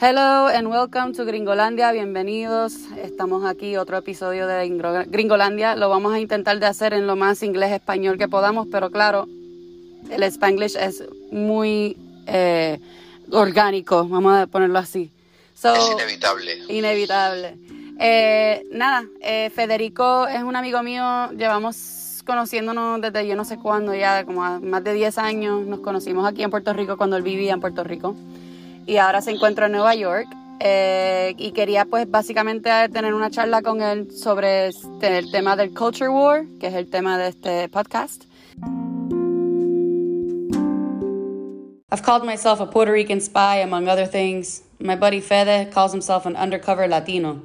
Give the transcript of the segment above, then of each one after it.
Hello and welcome to Gringolandia, bienvenidos. Estamos aquí, otro episodio de Gringolandia. Lo vamos a intentar de hacer en lo más inglés español que podamos, pero claro, el spanglish es muy eh, orgánico, vamos a ponerlo así. es inevitable. Inevitable. Eh, nada, eh, Federico es un amigo mío, llevamos conociéndonos desde yo no sé cuándo, ya como más de 10 años. Nos conocimos aquí en Puerto Rico cuando él vivía en Puerto Rico y ahora se encuentra en Nueva York. Eh, y quería pues básicamente tener una charla con él sobre este, el tema del Culture War, que es el tema de este podcast. I've called myself a Puerto Rican spy, among other things. My buddy Fede calls himself an undercover Latino.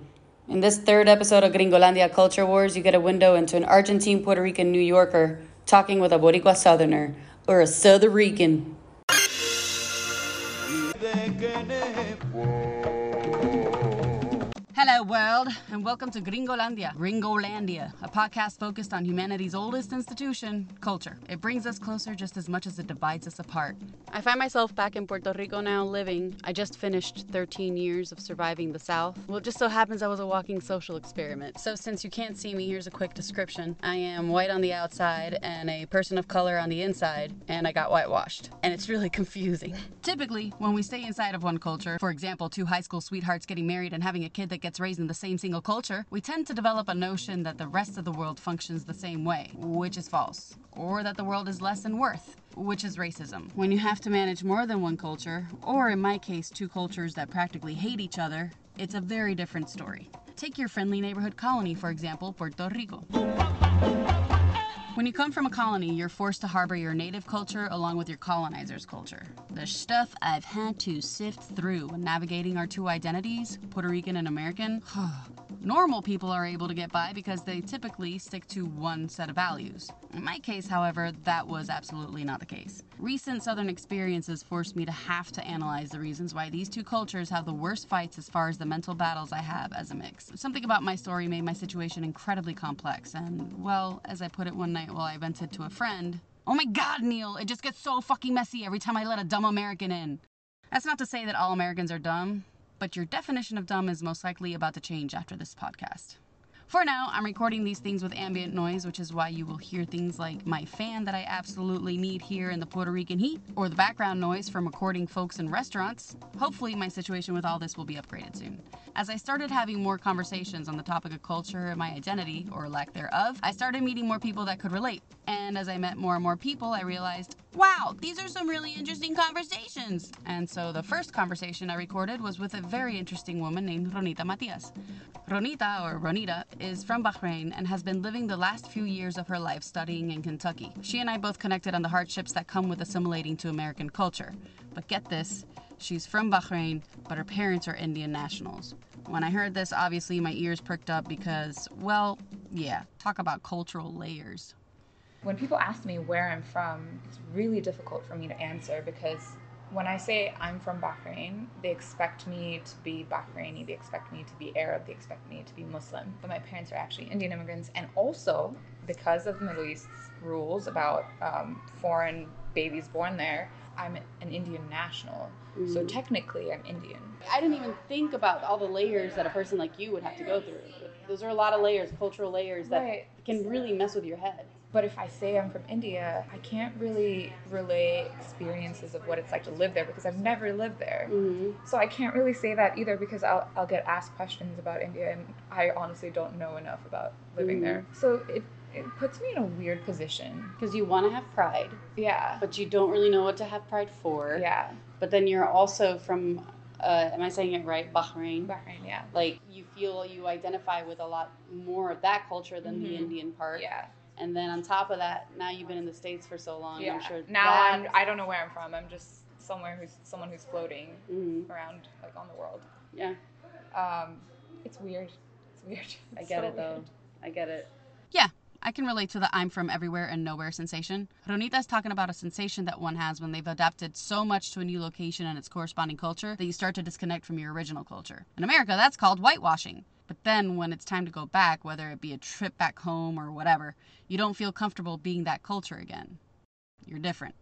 In this third episode of Gringolandia Culture Wars, you get a window into an Argentine Puerto Rican New Yorker talking with a Boricua Southerner, or a Southern Rican. Whoa. Hello, world, and welcome to Gringolandia. Gringolandia, a podcast focused on humanity's oldest institution, culture. It brings us closer just as much as it divides us apart. I find myself back in Puerto Rico now living. I just finished 13 years of surviving the South. Well, it just so happens I was a walking social experiment. So, since you can't see me, here's a quick description I am white on the outside and a person of color on the inside, and I got whitewashed. And it's really confusing. Typically, when we stay inside of one culture, for example, two high school sweethearts getting married and having a kid that gets raised in the same single culture, we tend to develop a notion that the rest of the world functions the same way, which is false, or that the world is less in worth, which is racism. When you have to manage more than one culture, or in my case, two cultures that practically hate each other, it's a very different story. Take your friendly neighborhood colony, for example, Puerto Rico. When you come from a colony, you're forced to harbor your native culture along with your colonizer's culture. The stuff I've had to sift through when navigating our two identities, Puerto Rican and American, normal people are able to get by because they typically stick to one set of values. In my case, however, that was absolutely not the case. Recent Southern experiences forced me to have to analyze the reasons why these two cultures have the worst fights as far as the mental battles I have as a mix. Something about my story made my situation incredibly complex, and, well, as I put it one night, while I vented to a friend. Oh my god, Neil, it just gets so fucking messy every time I let a dumb American in. That's not to say that all Americans are dumb, but your definition of dumb is most likely about to change after this podcast. For now, I'm recording these things with ambient noise, which is why you will hear things like my fan that I absolutely need here in the Puerto Rican heat, or the background noise from recording folks in restaurants. Hopefully, my situation with all this will be upgraded soon. As I started having more conversations on the topic of culture and my identity, or lack thereof, I started meeting more people that could relate. And as I met more and more people, I realized, wow, these are some really interesting conversations. And so the first conversation I recorded was with a very interesting woman named Ronita Matias. Ronita, or Ronita, is from Bahrain and has been living the last few years of her life studying in Kentucky. She and I both connected on the hardships that come with assimilating to American culture. But get this, she's from Bahrain, but her parents are Indian nationals. When I heard this, obviously my ears perked up because, well, yeah, talk about cultural layers. When people ask me where I'm from, it's really difficult for me to answer because when I say I'm from Bahrain, they expect me to be Bahraini, they expect me to be Arab, they expect me to be Muslim. But my parents are actually Indian immigrants, and also because of the Middle East's rules about um, foreign babies born there, I'm an Indian national. Mm. So technically, I'm Indian. I didn't even think about all the layers that a person like you would have to go through. Those are a lot of layers, cultural layers that right. can really mess with your head. But if I say I'm from India, I can't really relay experiences of what it's like to live there because I've never lived there. Mm-hmm. So I can't really say that either because I'll, I'll get asked questions about India and I honestly don't know enough about living mm-hmm. there. So it, it puts me in a weird position. Because you want to have pride. Yeah. But you don't really know what to have pride for. Yeah. But then you're also from uh, am I saying it right? Bahrain. Bahrain, yeah. Like you feel you identify with a lot more of that culture than mm-hmm. the Indian part. Yeah. And then on top of that, now you've been in the states for so long. Yeah. I'm sure now I'm. I don't know where I'm from. I'm just somewhere who's someone who's floating mm-hmm. around like on the world. Yeah. Um, it's weird. It's weird. It's I get so it though. Weird. I get it. Yeah. I can relate to the I'm from everywhere and nowhere sensation. Ronita is talking about a sensation that one has when they've adapted so much to a new location and its corresponding culture that you start to disconnect from your original culture. In America, that's called whitewashing. But then when it's time to go back, whether it be a trip back home or whatever, you don't feel comfortable being that culture again. You're different.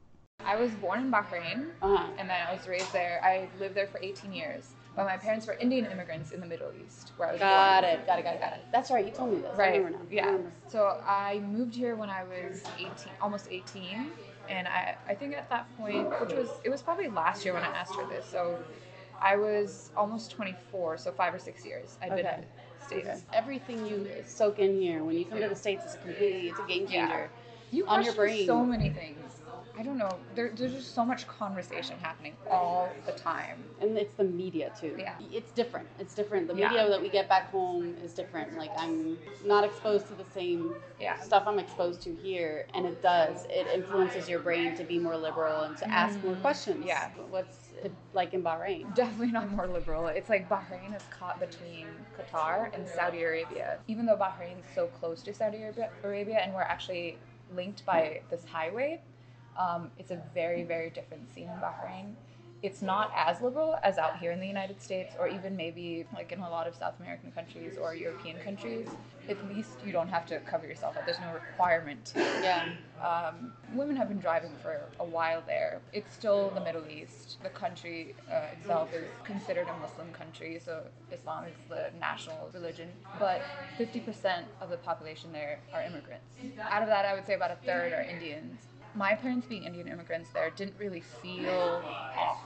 I was born in Bahrain, uh-huh. and then I was raised there. I lived there for 18 years. But my parents were Indian immigrants in the Middle East, where I was Got born. it. Got it. Got it. Got it. That's right. You told me this. I Right. remember now. I Yeah. remember. So I moved here when I was 18, almost 18, and I I think at that point, which was it was probably last year when I asked her this. So I was almost 24, so five or six years I'd been Okay. in Everything you soak in here when you come to the states is completely. It's a game Yeah. changer. You On your brain. so many things. I don't know. There, there's just so much conversation happening all the time. And it's the media too. Yeah. It's different. It's different. The Yeah. media that we get back home is different. Like I'm not exposed to the same Yeah. stuff I'm exposed to here, and it does. It influences your brain to be more liberal and to ask more questions. Mm. Yeah. What's like in Bahrain? Definitely not more liberal. It's like Bahrain is caught between Qatar and Saudi Arabia. Even though Bahrain's so close to Saudi Arabia and we're actually linked by this highway, um, it's a very, very different scene in Bahrain. It's not as liberal as out here in the United States, or even maybe like in a lot of South American countries or European countries. At least you don't have to cover yourself up. There's no requirement. Yeah. Um, women have been driving for a while there. It's still the Middle East. The country uh, itself is considered a Muslim country, so Islam is the national religion. But 50% of the population there are immigrants. Out of that, I would say about a third are Indians. My parents, being Indian immigrants there, didn't really feel off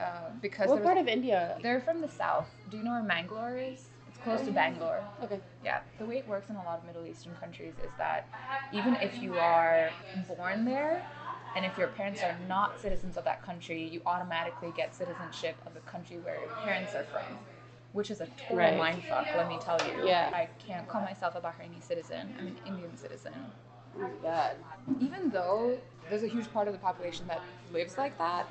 uh, because What was- part of India? they're from the south. Do you know where Mangalore is? It's close to Bangalore. Okay. Yeah, the way it works in a lot of Middle Eastern countries is that even if you are born there and if your parents are not citizens of that country, you automatically get citizenship of the country where your parents are from, which is a total Right. mindfuck, let me tell you. Yeah. I can't call myself a Bahraini citizen, I'm an Indian citizen. Even though there's a huge part of the population that lives like that,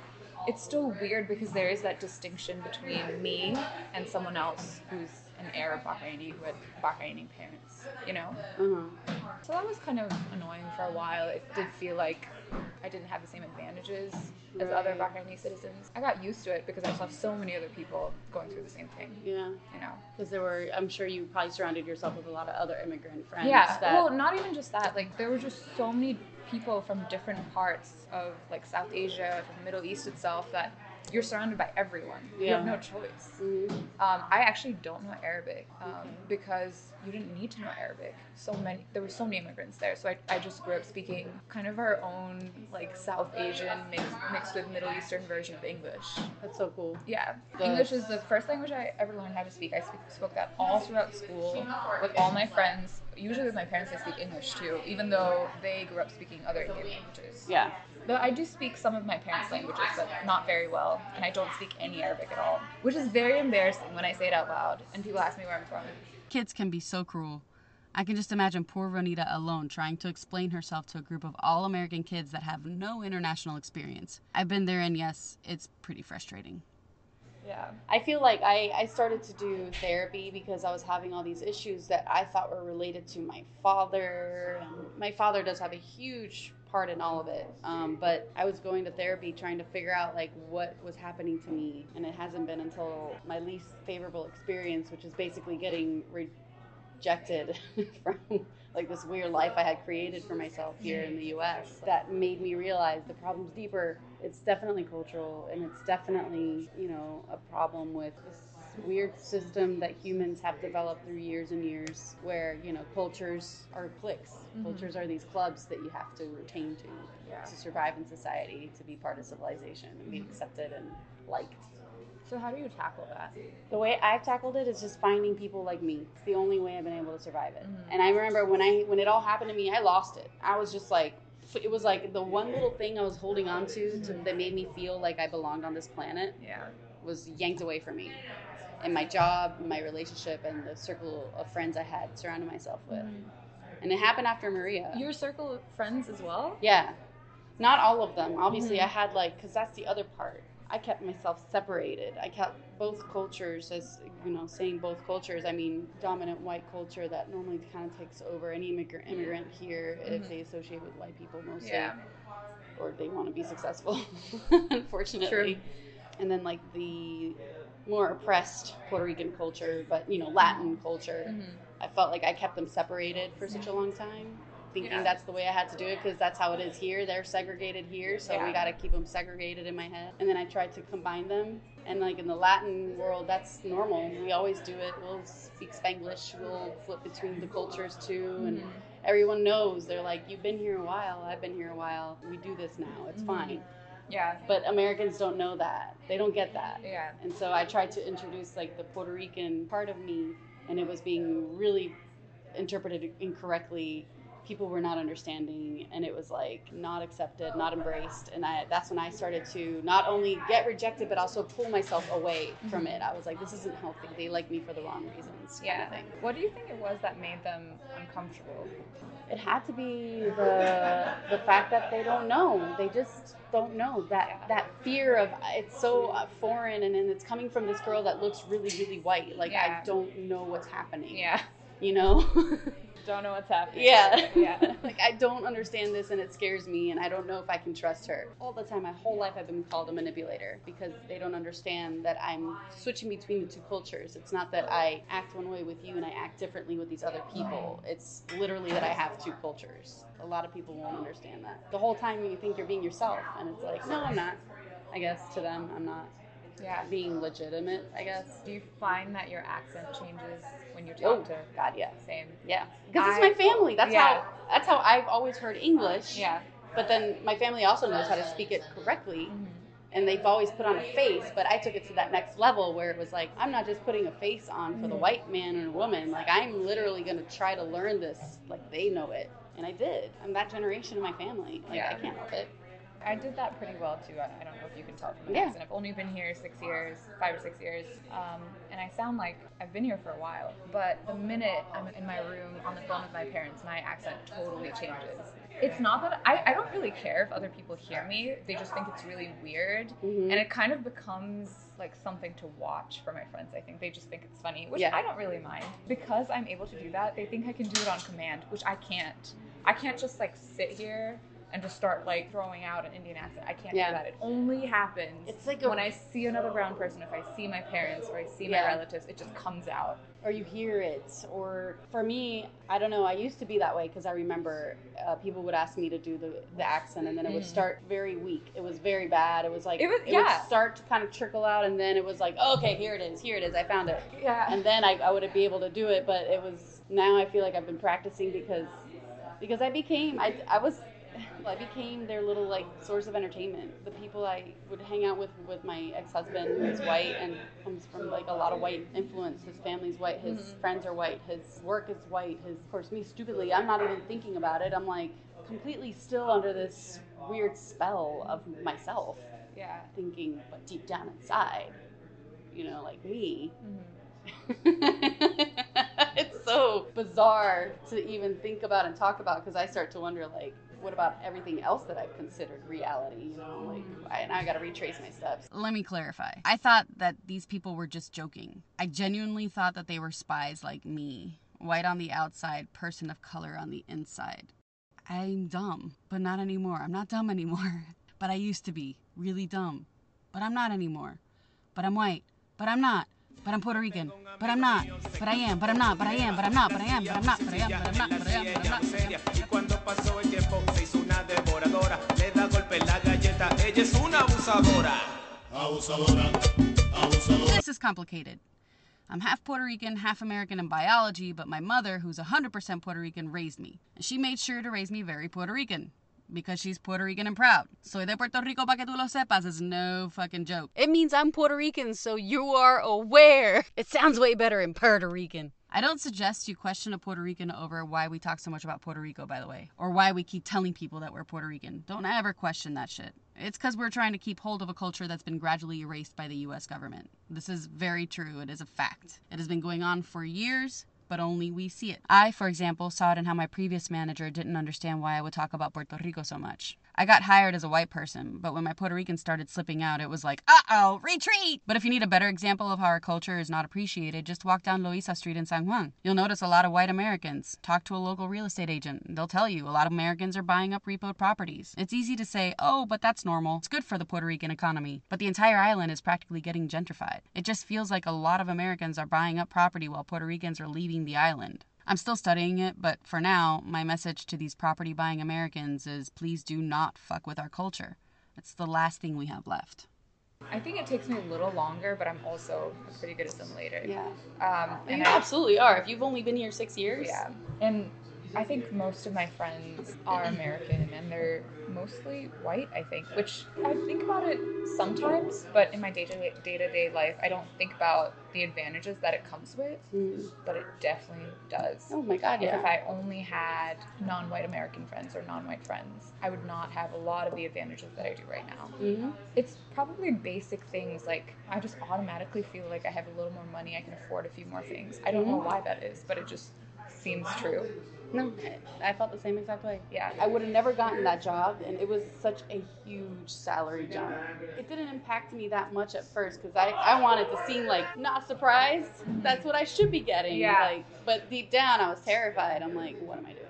it's still weird because there is that distinction between me and someone else who's an Arab Bahraini who had Bahraini parents, you know? Uh-huh. So that was kind of annoying for a while. It did feel like I didn't have the same advantages as other Right. Bahraini citizens. I got used to it because I saw so many other people going through the same thing, Yeah. you know? Because there were, I'm sure you probably surrounded yourself with a lot of other immigrant friends. Yeah. That, Well, not even just that. Like there were just so many people from different parts of like South Asia, from the Middle East itself, that you're surrounded by everyone. You have no choice. Mhm. Um, I actually don't know Arabic um, because you didn't need to know Arabic. So many, there were so many immigrants there. So I, I just grew up speaking kind of our own like South Asian mixed, mixed with Middle Eastern version of English. That's so cool. Yeah, The- English is the first language I ever learned how to speak. I speak, spoke that all throughout school with all my friends. Usually with my parents, I speak English too, even though they grew up speaking other Indian languages. Yeah. But I do speak some of my parents' languages, but not very well, and I don't speak any Arabic at all, which is very embarrassing when I say it out loud and people ask me where I'm from. Kids can be so cruel. I can just imagine poor Ronita alone trying to explain herself to a group of all American kids that have no international experience. I've been there, and yes, it's pretty frustrating. Yeah. I feel like I, I started to do therapy because I was having all these issues that I thought were related to my father. My father does have a huge part in all of it. Um, but I was going to therapy trying to figure out like what was happening to me. And it hasn't been until my least favorable experience, which is basically getting rejected from like this weird life I had created for myself here in the US that made me realize the problem's deeper. It's definitely cultural and it's definitely, you know, a problem with weird system that humans have developed through years and years where, you know, cultures are cliques. Mhm. Cultures are these clubs that you have to retain to Yeah. to survive in society, to be part of civilization and be accepted and liked. So how do you tackle that? The way I've tackled it is just finding people like me. It's the only way I've been able to survive it. Mhm. And I remember when I when it all happened to me, I lost it. I was just like it was like the one little thing I was holding on to, to that made me feel like I belonged on this planet Yeah. was yanked away from me. And my job, my relationship, and the circle of friends I had surrounded myself with. And it happened after Maria. Your circle of friends as well? Yeah. Not all of them. Obviously, Mhm. I had like, because that's the other part. I kept myself separated. I kept both cultures, as you know, saying both cultures. I mean, dominant white culture that normally kind of takes over any immigrant, immigrant here if Mhm. they associate with white people mostly, Yeah. or they want to be successful, unfortunately. True. And then like the more oppressed Puerto Rican culture, but you know, Latin culture. Mhm. I felt like I kept them separated for such a long time. thinking Yeah. that's the way I had to do it because that's how it is here. They're segregated here, so Yeah. we got to keep them segregated in my head. And then I tried to combine them. And like in the Latin world, that's normal. We always do it. We'll speak Spanglish. We'll flip between the cultures too, and Mhm. everyone knows. They're like, "You've been here a while. I've been here a while. We do this now. It's Mhm. fine." Yeah. But Americans don't know that. They don't get that. Yeah. And so I tried to introduce like the Puerto Rican part of me, and it was being really interpreted incorrectly. People were not understanding, and it was like not accepted, not embraced. And I, that's when I started to not only get rejected, but also pull myself away from mm-hmm. it. I was like, this isn't healthy. They like me for the wrong reasons. kind Yeah. of. What do you think it was that made them uncomfortable? It had to be the the fact that they don't know. They just don't know that Yeah. that fear of it's so foreign, and, and it's coming from this girl that looks really really white. Like Yeah. I don't know what's happening. Yeah. You know. Don't know what's happening. yeah. Yeah. like I don't understand this, and it scares me, and I don't know if I can trust her. All the time, my whole life, I've been called a manipulator because they don't understand that I'm switching between the two cultures. It's not that I act one way with you and I act differently with these other people. It's literally that I have two cultures. A lot of people won't understand that. The whole time you think you're being yourself, and it's like, no, I'm not. I guess to them, I'm not Yeah. being legitimate. I guess. Do you find that your accent changes when you Oh talk to God, yeah, same? yeah. Because it's my family. That's yeah. how. That's how I've always heard English. Yeah. But then my family also knows how to speak it correctly, Mhm. and they've always put on a face. But I took it to that next level where it was like, I'm not just putting a face on for the Mhm. white man or woman. Like, I'm literally going to try to learn this like they know it. And I did. I'm that generation of my family. Like, Yeah. I can't help it. I did that pretty well too. I, I don't know if you can tell from my Yeah. accent. I've only been here six years, five or six years, um, and I sound like I've been here for a while. But the minute I'm in my room on the phone with my parents, my accent totally changes. It's not that I, I don't really care if other people hear me. They just think it's really weird, Mhm. and it kind of becomes like something to watch for my friends. I think they just think it's funny, which Yeah. I don't really mind because I'm able to do that. They think I can do it on command, which I can't. I can't just like sit here and just start like throwing out an Indian accent. I can't Yeah. do that. It only happens It's like a- when I see another brown person, if I see my parents or I see my Yeah. relatives, it just comes out. or you hear it or for me i don't know i used to be that way because i remember uh, people would ask me to do the, the accent and then it would Mhm. start very weak it was very bad it was like It was- would yeah. start to kind of trickle out and then it was like okay here it is here it is i found it Yeah. and then I, I would be able to do it but it was now i feel like i've been practicing because because i became i, I was I became their little like source of entertainment. The people I would hang out with with my ex-husband who's white and comes from like a lot of white influence. His family's white, his Mhm. friends are white, his work is white. His of course me stupidly, I'm not even thinking about it. I'm like completely still under this weird spell of myself, yeah. thinking but deep down inside, you know, like me, Mhm. it's so bizarre to even think about and talk about because I start to wonder like what about everything else that I've considered reality you know like I, now I got to retrace my steps Let me clarify. I thought that these people were just joking. I genuinely thought that they were spies like me, white on the outside, person of color on the inside. I'm dumb, but not anymore. I'm not dumb anymore. But I used to be really dumb. But I'm not anymore. But I'm white. But I'm not. But I'm Puerto Rican. But I'm not. But I am. But I'm not. But I am. But I'm not. But I am. But I'm not. But I am. But I'm not. But I am. But I'm not. But I am. Y cuando pasó el tiempo se hizo una devoradora, le da golpe la galleta, ella es una abusadora. Abusadora, abusadora. This is complicated. I'm half Puerto Rican, half American in biology, but my mother, who's 100% Puerto Rican, raised me. And she made sure to raise me very Puerto Rican. Because she's Puerto Rican and proud. Soy de Puerto Rico pa que tú lo sepas is no fucking joke. it means I'm Puerto Rican so you are aware it sounds way better in Puerto Rican I don't suggest you question a Puerto Rican over why we talk so much about Puerto Rico, by the way, or why we keep telling people that we're Puerto Rican. Don't ever question that shit. It's because we're trying to keep hold of a culture that's been gradually erased by the US government. This is very true. It is a fact. It has been going on for years, but only we see it. I, for example, saw it in how my previous manager didn't understand why I would talk about Puerto Rico so much. I got hired as a white person, but when my Puerto Rican started slipping out, it was like, uh oh, retreat! But if you need a better example of how our culture is not appreciated, just walk down Loiza Street in San Juan. You'll notice a lot of white Americans. Talk to a local real estate agent. They'll tell you a lot of Americans are buying up repoed properties. It's easy to say, oh, but that's normal. It's good for the Puerto Rican economy. But the entire island is practically getting gentrified. It just feels like a lot of Americans are buying up property while Puerto Ricans are leaving the island. I'm still studying it, but for now, my message to these property buying Americans is please do not fuck with our culture. It's the last thing we have left. I think it takes me a little longer, but I'm also a pretty good assimilator. Yeah. Um, and you I, absolutely are. If you've only been here six years. yeah. And I think most of my friends are American and they're mostly white, I think, which I think about it sometimes, but in my day to day life, I don't think about the advantages that it comes with, Mm. but it definitely does. Oh my god, yeah. If. I only had non white American friends or non white friends, I would not have a lot of the advantages that I do right now. Mhm. It's probably basic things like I just automatically feel like I have a little more money, I can afford a few more things. I don't know why that is, but it just seems true. No, I felt the same exact way. Yeah. I would have never gotten that job, and it was such a huge salary jump. It didn't impact me that much at first because I, I wanted to seem like not surprised. That's what I should be getting. Yeah. Like, but deep down, I was terrified. I'm like, what am I doing?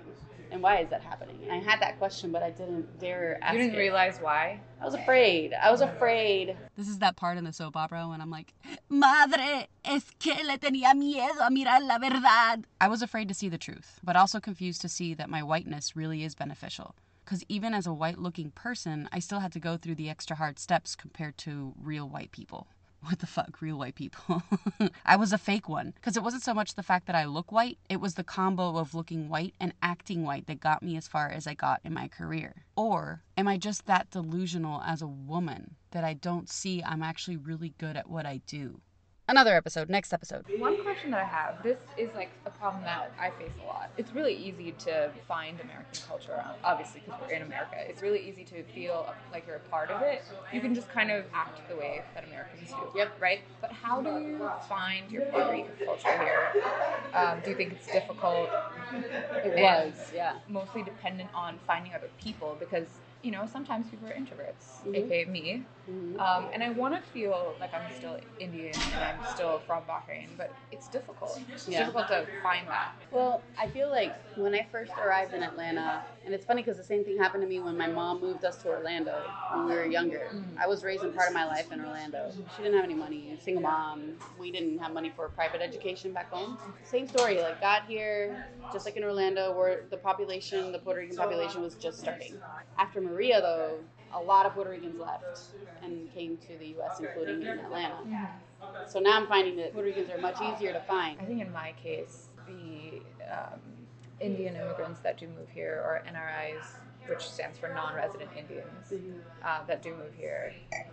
And why is that happening? And I had that question, but I didn't dare ask. You didn't it. realize why? I was afraid. I was afraid. This is that part in the soap opera when I'm like, Madre, es que le tenía miedo a mirar la verdad. I was afraid to see the truth, but also confused to see that my whiteness really is beneficial. Because even as a white looking person, I still had to go through the extra hard steps compared to real white people. What the fuck, real white people? I was a fake one. Because it wasn't so much the fact that I look white, it was the combo of looking white and acting white that got me as far as I got in my career. Or am I just that delusional as a woman that I don't see I'm actually really good at what I do? Another episode, next episode. One question that I have this is like a problem that I face a lot. It's really easy to find American culture around, obviously, because we're in America. It's really easy to feel like you're a part of it. You can just kind of act the way that Americans do. Yep. Right? But how do you find your Puerto Rican culture here? Um, do you think it's difficult? It And was, yeah. Mostly dependent on finding other people because. You know, sometimes people are introverts, Mhm. aka me. Um, and I want to feel like I'm still Indian and I'm still from Bahrain, but it's difficult. It's Yeah. difficult to find that. Well, I feel like when I first arrived in Atlanta, and it's funny because the same thing happened to me when my mom moved us to Orlando when we were younger. I was raising part of my life in Orlando. She didn't have any money, single mom. We didn't have money for private education back home. Same story, like got here, just like in Orlando, where the population, the Puerto Rican population was just starting. After Maria, though, a lot of Puerto Ricans left and came to the U.S., including in Atlanta. So now I'm finding that Puerto Ricans are much easier to find. I think in my case, the um, Indian immigrants that do move here, or NRIs, which stands for non-resident Indians, uh, that do move here,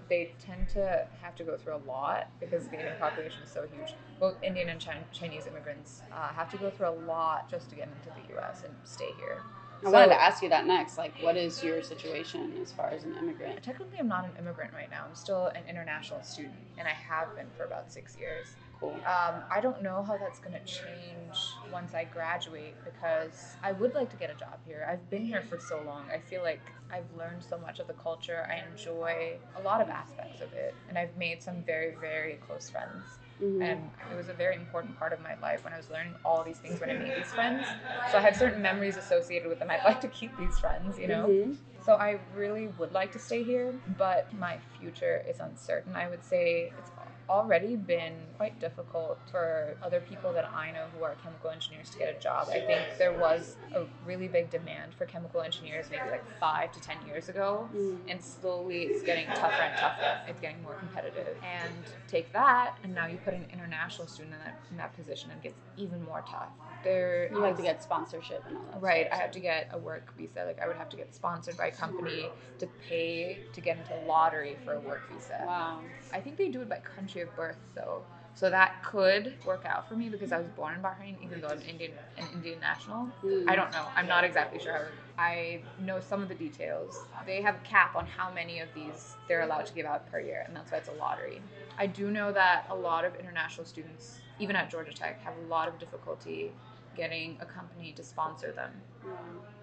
they tend to have to go through a lot because the Indian population is so huge. Both Indian and Chin- Chinese immigrants uh, have to go through a lot just to get into the U.S. and stay here. I wanted to ask you that next. Like, what is your situation as far as an immigrant? Technically, I'm not an immigrant right now. I'm still an international student, and I have been for about six years. Cool. Um, I don't know how that's going to change once I graduate because I would like to get a job here. I've been here for so long. I feel like I've learned so much of the culture. I enjoy a lot of aspects of it, and I've made some very, very close friends. Mhm. And it was a very important part of my life when I was learning all these things when I made these friends. So I have certain memories associated with them. I'd like to keep these friends, you know? Mhm. So I really would like to stay here, but my future is uncertain. I would say it's already been quite difficult for other people that I know who are chemical engineers to get a job. I think there was a really big demand for chemical engineers maybe like five to ten years ago, Mm. and slowly it's getting tougher and tougher. It's getting more competitive. And take that, and now you put an international student in that, in that position, and it gets even more tough. There You have is- to get sponsorship and all that. Right, I have to get a work visa. Like I would have to get sponsored by a company to pay to get into lottery for a work visa. Wow. I think they do it by country of birth though. So that could work out for me because I was born in Bahrain, even though I'm Indian, an Indian national. I don't know. I'm not exactly sure. I know some of the details. They have a cap on how many of these they're allowed to give out per year, and that's why it's a lottery. I do know that a lot of international students, even at Georgia Tech, have a lot of difficulty getting a company to sponsor them.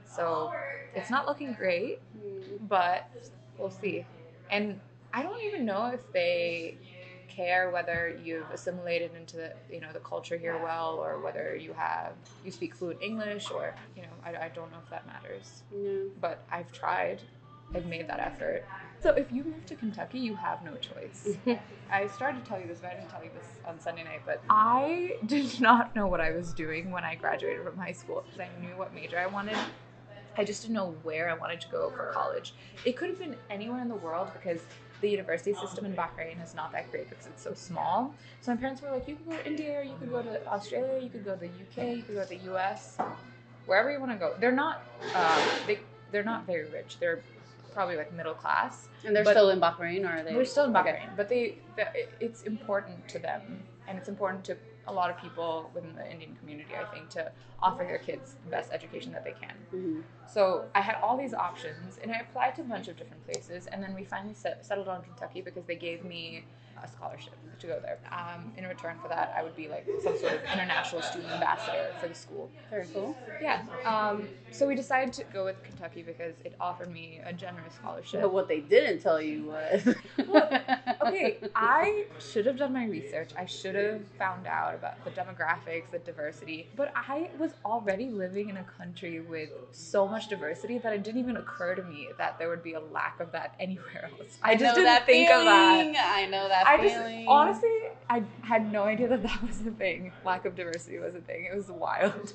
So it's not looking great, but we'll see. And I don't even know if they care whether you've assimilated into the you know the culture here well or whether you have you speak fluent English or you know I, I don't know if that matters. Yeah. But I've tried. I've made that effort. So if you move to Kentucky, you have no choice. I started to tell you this, but I didn't tell you this on Sunday night. But I did not know what I was doing when I graduated from high school. Because I knew what major I wanted. I just didn't know where I wanted to go for college. It could have been anywhere in the world because the university system in Bahrain is not that great because it's so small. So my parents were like, you could go to India, you could go to Australia, you could go to the UK, you could go to the US, wherever you want to go. They're not, uh, they, they're not very rich. They're probably like middle class. And they're still in Bahrain, or are they? They're still in Bahrain, Okay. but they, they it's important to them, and it's important to a lot of people within the Indian community. I think to offer their kids the best education that they can. Mhm. So I had all these options, and I applied to a bunch of different places, and then we finally set, settled on Kentucky because they gave me a scholarship to go there. Um, in return for that, I would be like some sort of international student ambassador for the school. Very cool. Yeah. Um, so we decided to go with Kentucky because it offered me a generous scholarship. But what they didn't tell you was. okay, I should have done my research. I should have found out about the demographics, the diversity. But I was already living in a country with so much diversity that it didn't even occur to me that there would be a lack of that anywhere else. I just know didn't that think of that. feeling. I know that I just feeling. honestly, I had no idea that that was a thing. Lack of diversity was a thing. It was wild.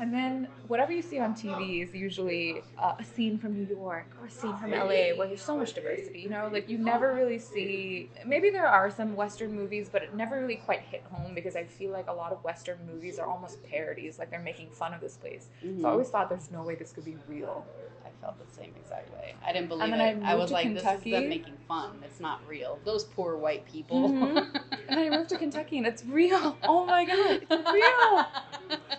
And then whatever you see on TV is usually uh, a scene from New York or a scene from LA where there's so much diversity. You know, like you never really see. Maybe there are some Western movies, but it never really quite hit home because I feel like a lot of Western movies are almost parodies. Like they're making fun of this place. Mhm. So I always thought there's no way this could be real. I felt the same exact way. I didn't believe then it. I I, was to like, this is Kentucky. them making fun. It's not real. Those poor white people. Mhm. And then I moved to Kentucky and it's real. Oh my god, it's real.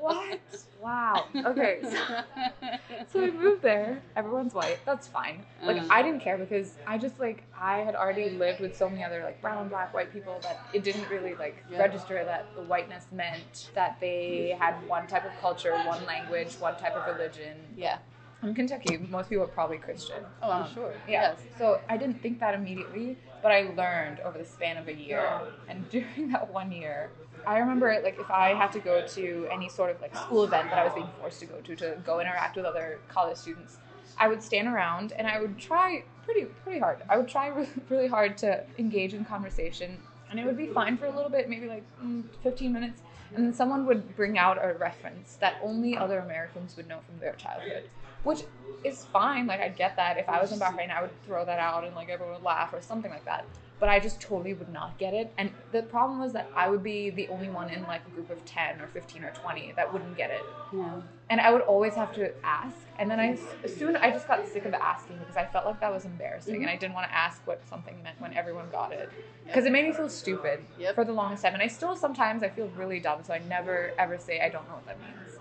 What? Wow. Okay. So, so I moved there. Everyone's white. That's fine. Like. I didn't care because I just like I had already lived with so many other like brown, black, white people that it didn't really like Yeah. register that the whiteness meant that they had one type of culture, one language, one type of religion. yeah. In Kentucky, most people are probably Christian. Oh, I'm Um, sure. Yeah. Yes. So I didn't think that immediately, but I learned over the span of a year. And during that one year, I remember like if I had to go to any sort of like school event that I was being forced to go to to go interact with other college students, I would stand around and I would try pretty pretty hard. I would try really, really hard to engage in conversation, and it would be fine for a little bit, maybe like mm, 15 minutes, and then someone would bring out a reference that only other Americans would know from their childhood, which is fine. Like I get that. If I was in Bahrain, I would throw that out and like everyone would laugh or something like that. But I just totally would not get it. And the problem was that I would be the only one in like a group of 10 or 15 or 20 that wouldn't get it. Yeah. And I would always have to ask. And then I soon I just got sick of asking because I felt like that was embarrassing and mm-hmm. I didn't want to ask what something meant when everyone got it. Because it made me feel stupid Yep. for the longest time. And I still sometimes I feel really dumb, so I never ever say I don't know what that means.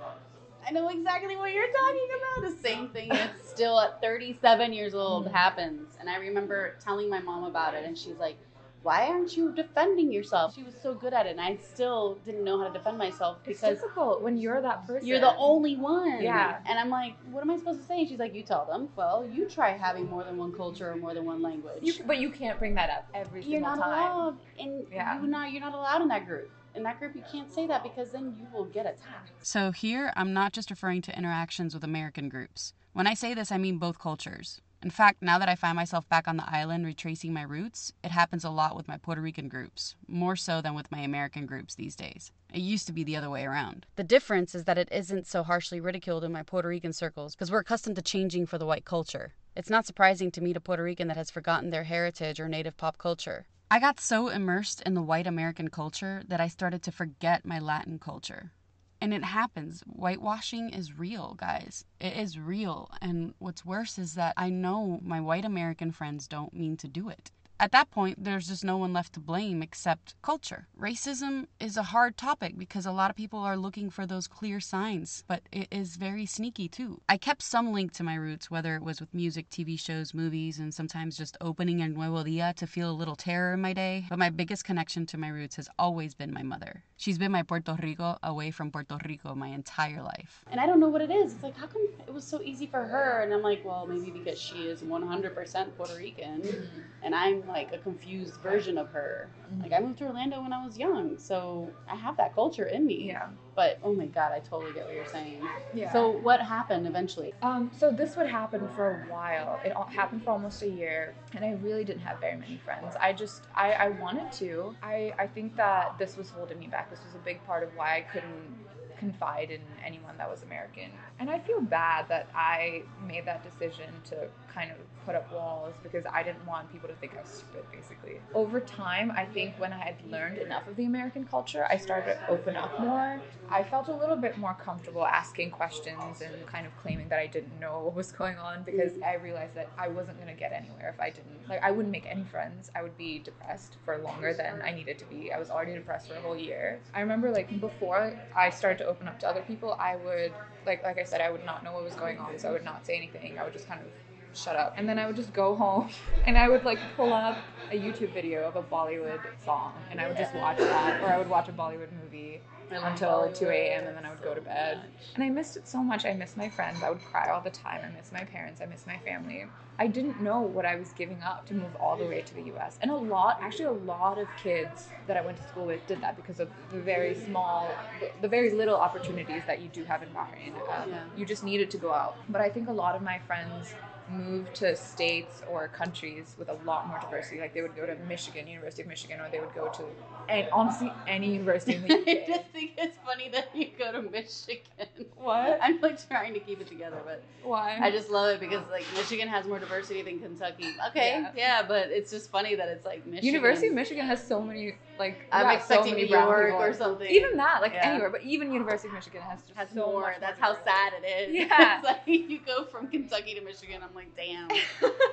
I know exactly what you're talking about. The same thing that's still at 37 years old happens. And I remember telling my mom about it, and she's like, Why aren't you defending yourself? She was so good at it, and I still didn't know how to defend myself because It's difficult when you're that person. you're the only one. Yeah. And I'm like, What am I supposed to say? And she's like, You tell them. Well, you try having more than one culture or more than one language. You, but you can't bring that up every you're single not time. allowed and Yeah. you not you're not allowed in that group in that group you can't say that because then you will get attacked So here, I'm not just referring to interactions with American groups. When I say this, I mean both cultures. In fact, now that I find myself back on the island retracing my roots, it happens a lot with my Puerto Rican groups, more so than with my American groups these days. It used to be the other way around. The difference is that it isn't so harshly ridiculed in my Puerto Rican circles because we're accustomed to changing for the white culture. It's not surprising to meet a Puerto Rican that has forgotten their heritage or native pop culture. I got so immersed in the white American culture that I started to forget my Latin culture. And it happens. Whitewashing is real, guys. It is real. And what's worse is that I know my white American friends don't mean to do it. At that point, there's just no one left to blame except culture. Racism is a hard topic because a lot of people are looking for those clear signs, but it is very sneaky too. I kept some link to my roots, whether it was with music, TV shows, movies, and sometimes just opening a Nuevo Dia to feel a little terror in my day. But my biggest connection to my roots has always been my mother. She's been my Puerto Rico away from Puerto Rico my entire life. and i don't know what it is it's like how come it was so easy for her and i'm like well maybe because she is 100% puerto rican and i'm like a confused version of her. Mm-hmm. Like I moved to Orlando when I was young, so I have that culture in me. Yeah. But oh my god, I totally get what you're saying. Yeah. So what happened eventually? Um, so this would happen for a while. It happened for almost a year, and I really didn't have very many friends. I just I, I wanted to. I I think that this was holding me back. This was a big part of why I couldn't confide in anyone that was American. And I feel bad that I made that decision to kind of put up walls because I didn't want people to think I was stupid, basically. Over time, I think when I had learned enough of the American culture, I started to open up more. I felt a little bit more comfortable asking questions and kind of claiming that I didn't know what was going on because I realized that I wasn't going to get anywhere if I didn't. Like, I wouldn't make any friends. I would be depressed for longer than I needed to be. I was already depressed for a whole year. I remember, like, before I started to open up to other people, I would, like, like I said, I would not know what was going on, so I would not say anything. I would just kind of shut up. And then I would just go home and I would like pull up a YouTube video of a Bollywood song and I would just watch that or I would watch a Bollywood movie until 2 a.m. and then I would go to bed. And I missed it so much. I miss my friends. I would cry all the time. I miss my parents. I miss my family. I didn't know what I was giving up to move all the way to the US. And a lot, actually, a lot of kids that I went to school with did that because of the very small, the very little opportunities that you do have in Bahrain. Um. You just needed to go out. But I think a lot of my friends moved to states or countries with a lot more diversity. Like they would go to Michigan, University of Michigan, or they would go to, and honestly, any university in the I just think it's funny that you go to Michigan. What? I'm like trying to keep it together, but Why? I just love it because like Michigan has more diversity than Kentucky. Okay, Yeah. yeah, but it's just funny that it's like Michigan. University of Michigan has so many like I'm yeah, so expecting many New York people. or something. Even that, like Yeah. anywhere, but even University of Michigan has just has so more. much That's more how sad it is. Yeah. it's like you go from Kentucky to Michigan. I'm like, damn.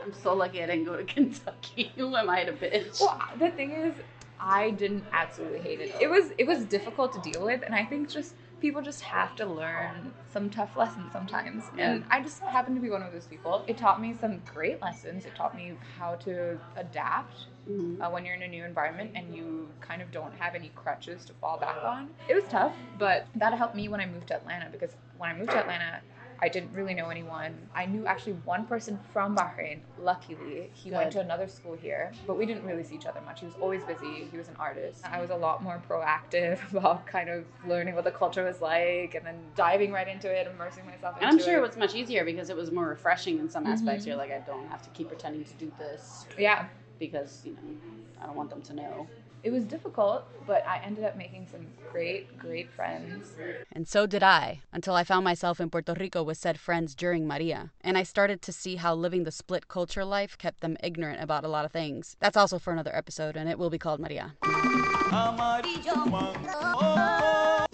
I'm so lucky I didn't go to Kentucky. Who am I to bitch? Well, the thing is, I didn't absolutely hate it. It was it was difficult to deal with, and I think just people just have to learn some tough lessons sometimes. Yeah. And I just happened to be one of those people. It taught me some great lessons. It taught me how to adapt Mhm. uh, when you're in a new environment and you kind of don't have any crutches to fall back on. It was tough, but that helped me when I moved to Atlanta because when I moved to Atlanta, I didn't really know anyone. I knew actually one person from Bahrain. Luckily, he went to another school here, but we didn't really see each other much. He was always busy. He was an artist. I was a lot more proactive about kind of learning what the culture was like and then diving right into it, immersing myself in it. And I'm sure it it. was much easier because it was more refreshing in some aspects. Mhm. You're like, I don't have to keep pretending to do this Yeah, because you know I don't want them to know. It was difficult, but I ended up making some great, great friends. And so did I, until I found myself in Puerto Rico with said friends during Maria. And I started to see how living the split culture life kept them ignorant about a lot of things. That's also for another episode, and it will be called Maria. Oh.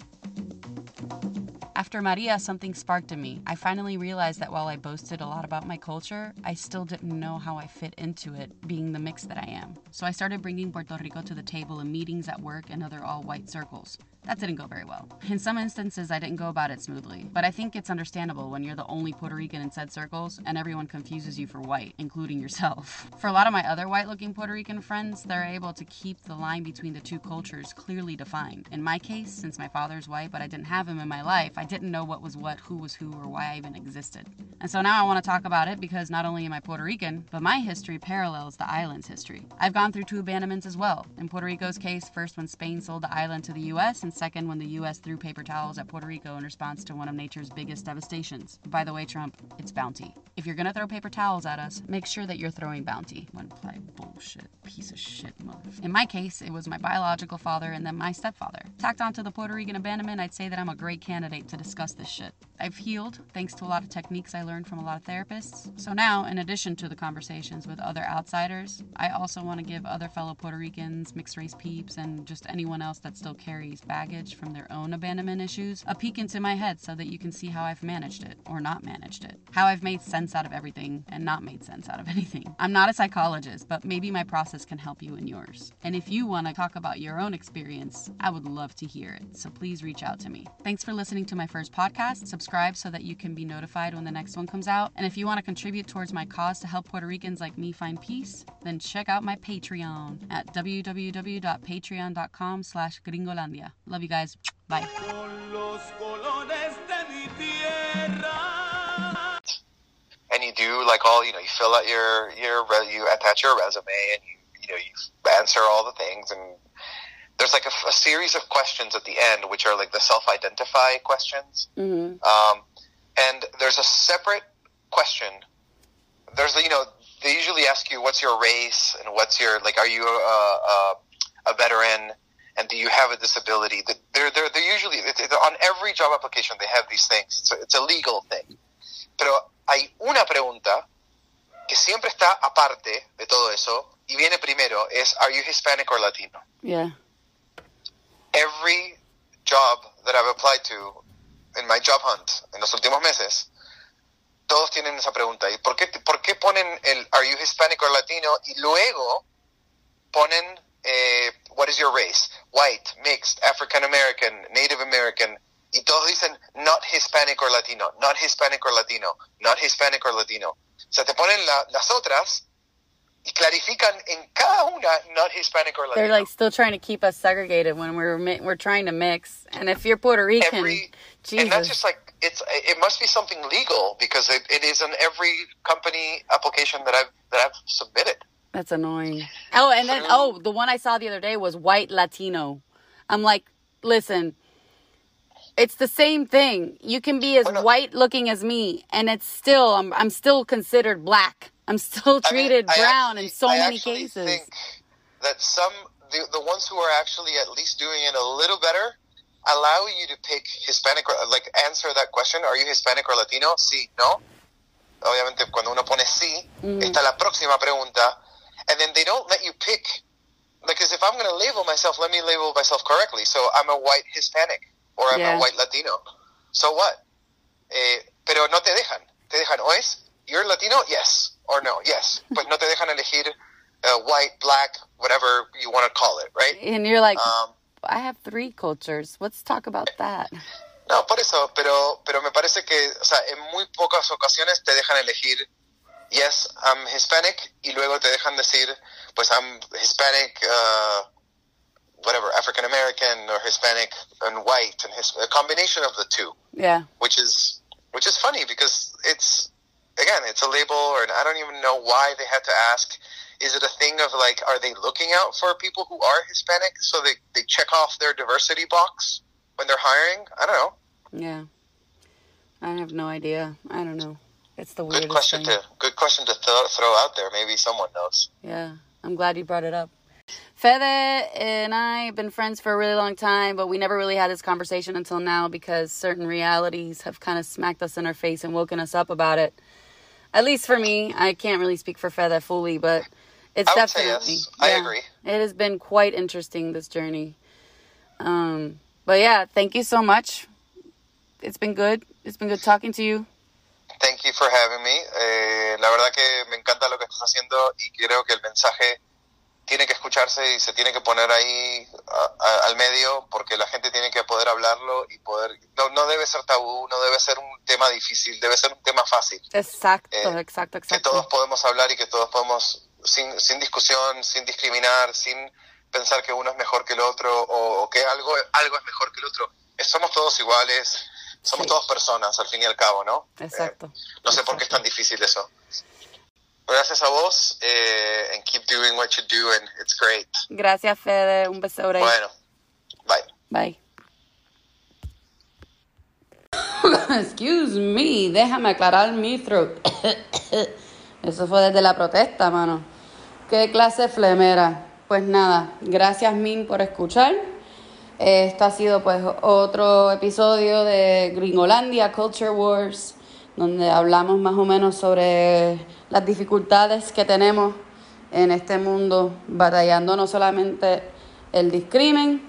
After Maria, something sparked in me. I finally realized that while I boasted a lot about my culture, I still didn't know how I fit into it, being the mix that I am. So I started bringing Puerto Rico to the table in meetings at work and other all white circles. That didn't go very well. In some instances, I didn't go about it smoothly, but I think it's understandable when you're the only Puerto Rican in said circles and everyone confuses you for white, including yourself. For a lot of my other white looking Puerto Rican friends, they're able to keep the line between the two cultures clearly defined. In my case, since my father's white, but I didn't have him in my life, I didn't know what was what, who was who, or why I even existed. And so now I want to talk about it because not only am I Puerto Rican, but my history parallels the island's history. I've gone through two abandonments as well. In Puerto Rico's case, first when Spain sold the island to the US, and second when the US threw paper towels at Puerto Rico in response to one of nature's biggest devastations. By the way, Trump, it's bounty. If you're gonna throw paper towels at us, make sure that you're throwing bounty. One ply bullshit, piece of shit, mother. In my case, it was my biological father and then my stepfather. Tacked onto the Puerto Rican abandonment, I'd say that I'm a great candidate to discuss this shit. I've healed thanks to a lot of techniques I learned from a lot of therapists. So now, in addition to the conversations with other outsiders, I also want to give other fellow Puerto Ricans, mixed race peeps, and just anyone else that still carries baggage from their own abandonment issues a peek into my head so that you can see how I've managed it or not managed it. How I've made sense out of everything and not made sense out of anything. I'm not a psychologist, but maybe my process can help you in yours. And if you want to talk about your own experience, I would love to hear it. So please reach out to me. Thanks for listening to my first podcast. Subscribe so that you can be notified when the next one comes out. And if you want to contribute towards my cause to help Puerto Ricans like me find peace, then check out my Patreon at www.patreon.com slash gringolandia. Love you guys. Bye. Con los colores de mi tierra. and you do like all you know you fill out your your re- you attach your resume and you you know, you answer all the things, and there's like a, a series of questions at the end, which are like the self-identify questions. Mm-hmm. Um, and there's a separate question. There's, you know, they usually ask you, what's your race and what's your, like, are you a, a, a veteran and do you have a disability? They're, they're, they're usually, on every job application, they have these things. It's a, it's a legal thing. Pero hay una pregunta que siempre está aparte de todo eso y viene primero, es, are you Hispanic or Latino? Yeah. Every job that I've applied to in my job hunt en los últimos meses, todos tienen esa pregunta. ¿Y por qué, por qué ponen el Are you Hispanic or Latino? Y luego ponen eh, What is your race? White, mixed, African American, Native American. Y todos dicen not Hispanic or Latino, not Hispanic or Latino, not Hispanic or Latino. O sea, te ponen la, las otras y clarifican en cada una not Hispanic or Latino. They're like still trying to keep us segregated when we're mi- we're trying to mix. And if you're Puerto Rican, Every, Jesus. and that's just like it's it must be something legal because it, it is in every company application that I've that I've submitted. That's annoying. Oh, and then oh, the one I saw the other day was white Latino. I'm like, listen, it's the same thing. You can be as Well, no. white looking as me, and it's still I'm I'm still considered black. I'm still I mean, treated I brown actually- in so I many cases. Think that some the, the ones who are actually at least doing it a little better allow you to pick Hispanic or like answer that question. Are you Hispanic or Latino? Sí, no. Obviamente cuando uno pone sí, Mm. está la próxima pregunta, and then they don't let you pick. Because if I'm going to label myself, let me label myself correctly. So I'm a white Hispanic or I'm Yeah. a white Latino. So what? Eh, pero no te dejan. Te dejan o es you're Latino, yes or no, yes. Pues no te dejan elegir uh, white, black, whatever you want to call it, right? and you're like, Um, I have three cultures. Let's talk about that. no, por eso, pero, pero me parece que, o sea, en muy pocas ocasiones te dejan elegir, yes, I'm Hispanic, y luego te dejan decir, pues I'm Hispanic, uh, whatever, African American or Hispanic and white, and his, a combination of the two. Yeah. which is which is funny because it's again it's a label and I don't even know why they had to ask. Is it a thing of like are they looking out for people who are Hispanic so they, they check off their diversity box when they're hiring? I don't know. Yeah. I have no idea. I don't know. It's the Good question thing. to good question to th- throw out there. Maybe someone knows. Yeah, I'm glad you brought it up. Fede and I have been friends for a really long time, but we never really had this conversation until now because certain realities have kind of smacked us in our face and woken us up about it. At least for me, I can't really speak for Fede fully, but it's I would say definitely. yes. I agree. It has been quite interesting this journey. Um, but yeah, thank you so much. It's been good. It's been good talking to you. Thank you for having me. Eh, la verdad que me encanta lo que estás haciendo y creo que el mensaje tiene que escucharse y se tiene que poner ahí a- a- al medio porque la gente tiene que poder hablarlo y poder... No, no debe ser tabú, no debe ser un tema difícil, debe ser un tema fácil. Exacto, Eh, exacto, Que todos exacto. podemos hablar y que todos podemos, sin, sin discusión, sin discriminar, sin pensar que uno es mejor que el otro o, o que algo, algo es mejor que el otro. Somos todos iguales, somos Sí. todos personas al fin y al cabo, ¿no? Exacto. Eh, no sé por qué es tan difícil eso. Gracias a vos, eh, and keep doing what you do, and it's great. Gracias, Fede. Un beso. Bueno, bye. Bye. Excuse me, déjame aclarar mi throat. Eso fue desde la protesta, mano. ¿Qué clase de flemera? Pues nada, gracias Min por escuchar. Esto ha sido pues otro episodio de Gringolandia Culture Wars, donde hablamos más o menos sobre las dificultades que tenemos en este mundo, batallando no solamente el discrimen,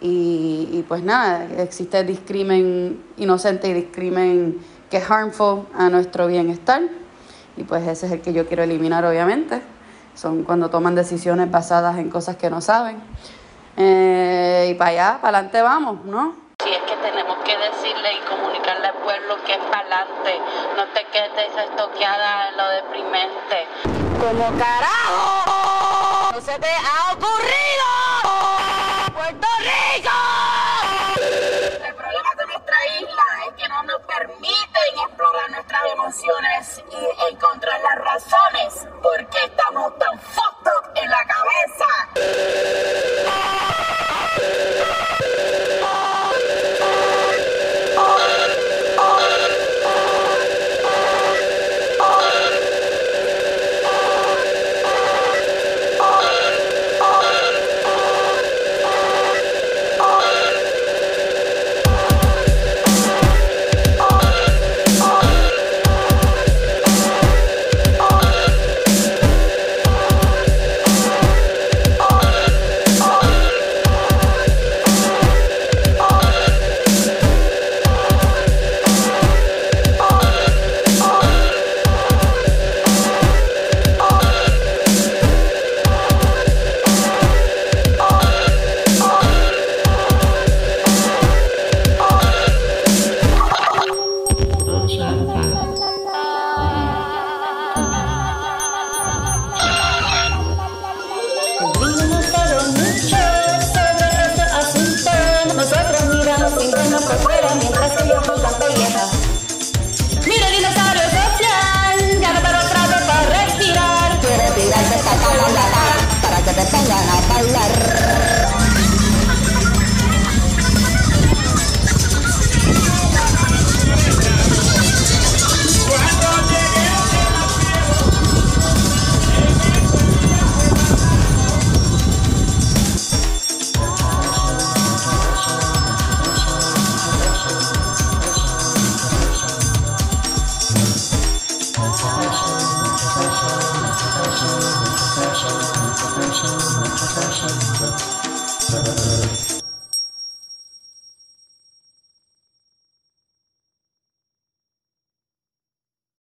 y, y pues nada, existe discrimen inocente y discrimen que es harmful a nuestro bienestar. Y pues ese es el que yo quiero eliminar, obviamente. Son cuando toman decisiones basadas en cosas que no saben. Eh, y para allá, para adelante vamos, ¿no? Si es que tenemos que decirle y comunicarle al pueblo que es para adelante, no te quedes estoqueada en lo deprimente. ¡Como carajo! ¡No se te ha ocurrido! ¡Puerto Rico! El problema de nuestra isla es que no nos permiten explorar nuestras emociones y encontrar las razones por qué estamos tan fucked up en la cabeza.